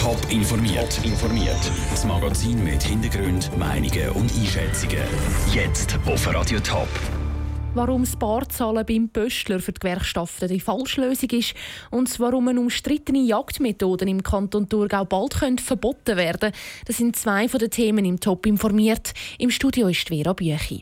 Top informiert. informiert. Das Magazin mit Hintergrund, Meinungen und Einschätzungen. Jetzt auf Radio Top. Warum das Barzahlen beim Pöstler für die Gewerkschaften die Falschlösung ist und warum eine umstrittene Jagdmethoden im Kanton Thurgau bald verboten werden können, das sind zwei von den Themen im Top informiert. Im Studio ist Vera Büchi.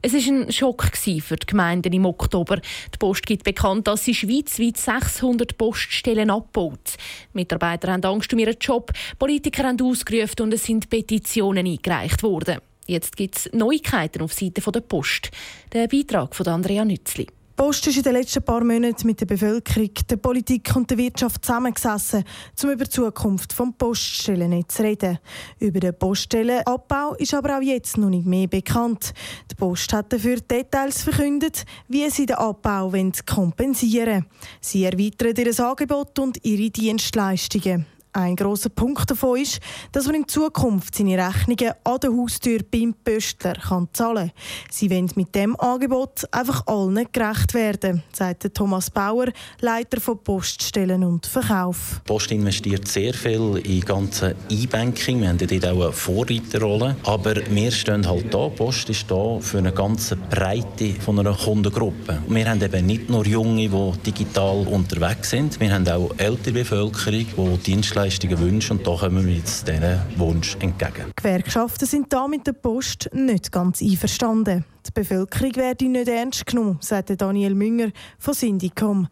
Es war ein Schock für die Gemeinden im Oktober. Die Post gibt bekannt, dass sie schweizweit 600 Poststellen abbaut. Mitarbeiter haben Angst um ihren Job, Politiker haben ausgerufen und es sind Petitionen eingereicht worden. Jetzt gibt es Neuigkeiten auf Seite der Post. Der Beitrag von Andrea Nützli. Post ist in den letzten paar Monaten mit der Bevölkerung, der Politik und der Wirtschaft zusammengesessen, um über die Zukunft des Poststellennetz zu reden. Über den Poststellenabbau ist aber auch jetzt noch nicht mehr bekannt. Die Post hat dafür Details verkündet, wie sie den Abbau kompensieren wollen. Sie erweitern ihr Angebot und ihre Dienstleistungen. Ein grosser Punkt davon ist, dass man in Zukunft seine Rechnungen an der Haustür beim Pöstler kann zahlen kann. Sie wollen mit dem Angebot einfach allen gerecht werden, sagt Thomas Bauer, Leiter von Poststellen und Verkauf. Post investiert sehr viel in ganze E-Banking. Wir haben dort auch eine Vorreiterrolle. Aber wir stehen halt da. Post ist da für eine ganze Breite von einer Kundengruppe. Wir haben eben nicht nur Junge, die digital unterwegs sind. Wir haben auch ältere Bevölkerung, die Dienstleistungen Dienstleistungen wünschen und da kommen wir jetzt diesen Wunsch entgegen. Die Gewerkschaften sind da mit der Post nicht ganz einverstanden. Die Bevölkerung werde nicht ernst genommen, sagte Daniel Münger von Syndicom.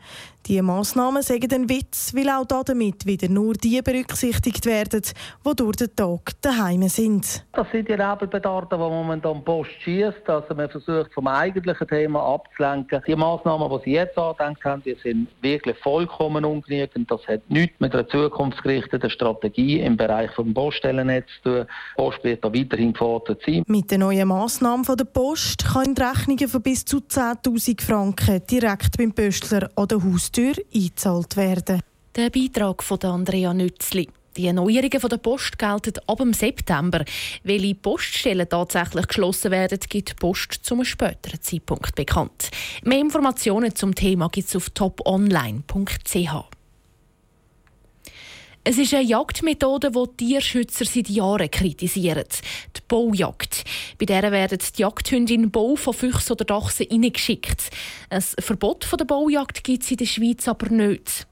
Die Massnahmen sagen ein Witz, weil auch damit wieder nur die berücksichtigt werden, die durch den Tag daheim sind. Das sind die Nebelbedarfe, die momentan Post schießt. Also man versucht vom eigentlichen Thema abzulenken. Die Massnahmen, die Sie jetzt angedenkt haben, die sind wirklich vollkommen ungenügend. Das hat nichts mit einer zukunftsgerichteten Strategie im Bereich des Poststellennetz zu tun. Die Post wird da weiterhin gefordert sein. Mit den neuen Massnahmen der Post können Rechnungen von bis zu 10.000 Franken direkt beim Pöstler an der Haustür eingezahlt werden. Der Beitrag von Andrea Nützli. Die Erneuerungen der Post gelten ab dem September. Welche Poststellen tatsächlich geschlossen werden, gibt die Post zum späteren Zeitpunkt bekannt. Mehr Informationen zum Thema gibt es auf toponline.ch. Es ist eine Jagdmethode, die Tierschützer seit Jahren kritisieren. Die Baujagd. Bei der werden die Jagdhunde in den Bau von Füchsen oder Dachsen hineingeschickt. Ein Verbot der Baujagd gibt es in der Schweiz aber nicht.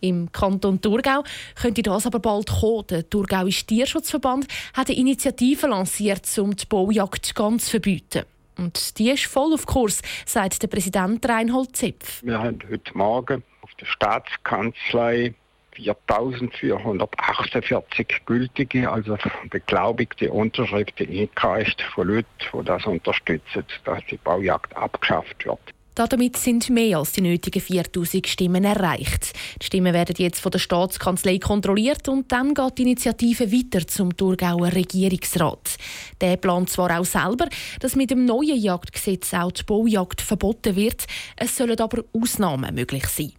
Im Kanton Thurgau könnte das aber bald kommen. Der Thurgauische Tierschutzverband hat eine Initiative lanciert, um die Baujagd ganz zu verbieten. Und die ist voll auf Kurs, sagt der Präsident Reinhold Zipf. Wir haben heute Morgen auf der Staatskanzlei 4448 gültige, also beglaubigte Unterschriften eingereicht von Leuten, die das unterstützen, dass die Baujagd abgeschafft wird. Damit sind mehr als die nötigen 4000 Stimmen erreicht. Die Stimmen werden jetzt von der Staatskanzlei kontrolliert und dann geht die Initiative weiter zum Thurgauer Regierungsrat. Der plant zwar auch selber, dass mit dem neuen Jagdgesetz auch die Baujagd verboten wird, es sollen aber Ausnahmen möglich sein.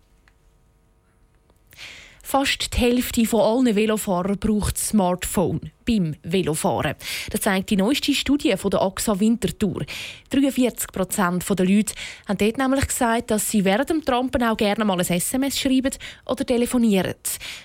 Fast die Hälfte von allen Velofahrern braucht Smartphone beim Velofahren. Das zeigt die neueste Studie von der AXA Wintertour. 43 Prozent der Leute haben dort nämlich gesagt, dass sie während dem Trampen auch gerne mal ein SMS schreiben oder telefonieren.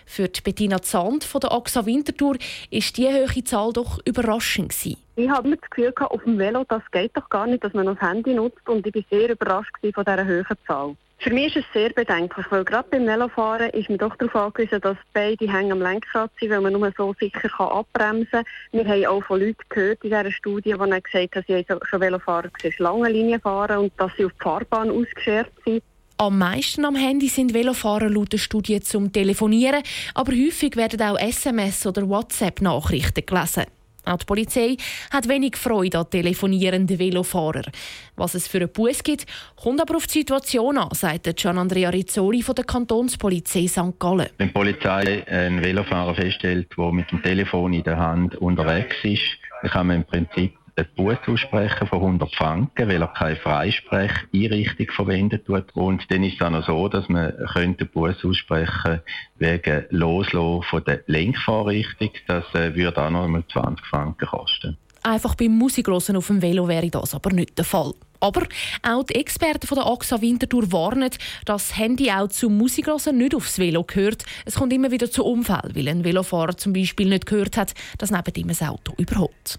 Für die Bettina Zand von der AXA Wintertour ist diese hohe Zahl doch überraschend gewesen. Ich habe das Gefühl, auf dem Velo das geht doch gar nicht, dass man das Handy nutzt und ich war sehr überrascht von dieser hohen Zahl. Für mich ist es sehr bedenklich, weil gerade beim Velofahren ist man doch darauf angewiesen, dass beide Hänge am Lenkrad sind, weil man nur so sicher kann abbremsen kann. Wir haben auch von Leuten gehört in dieser Studie, die gesagt haben, sie haben schon Velofahrer gesehen, lange Linien fahren und dass sie auf die Fahrbahn ausgeschert sind. Am meisten am Handy sind Velofahrer laut der Studie zum Telefonieren, aber häufig werden auch SMS- oder WhatsApp-Nachrichten gelesen. Auch die Polizei hat wenig Freude an telefonierenden Velofahrern. Was es für einen Bus gibt, kommt aber auf die Situation an, sagt Gian Andrea Rizzoli von der Kantonspolizei St. Gallen. Wenn die Polizei einen Velofahrer feststellt, der mit dem Telefon in der Hand unterwegs ist, dann kann man im Prinzip eine Bus aussprechen von 100 Franken, weil er keine Freisprecheinrichtung verwendet wird. Und dann ist es auch noch so, dass man den Bus aussprechen könnte wegen Loslassen der Lenkfahrrichtung. Das äh, würde auch noch mal 20 Franken kosten. Einfach beim Musiklosen auf dem Velo wäre das aber nicht der Fall. Aber auch die Experten von der AXA Winterthur warnen, dass das Handy auch zum Musiklosen nicht aufs Velo gehört. Es kommt immer wieder zu Unfällen, weil ein Velofahrer zum Beispiel nicht gehört hat, dass neben ihm ein Auto überholt.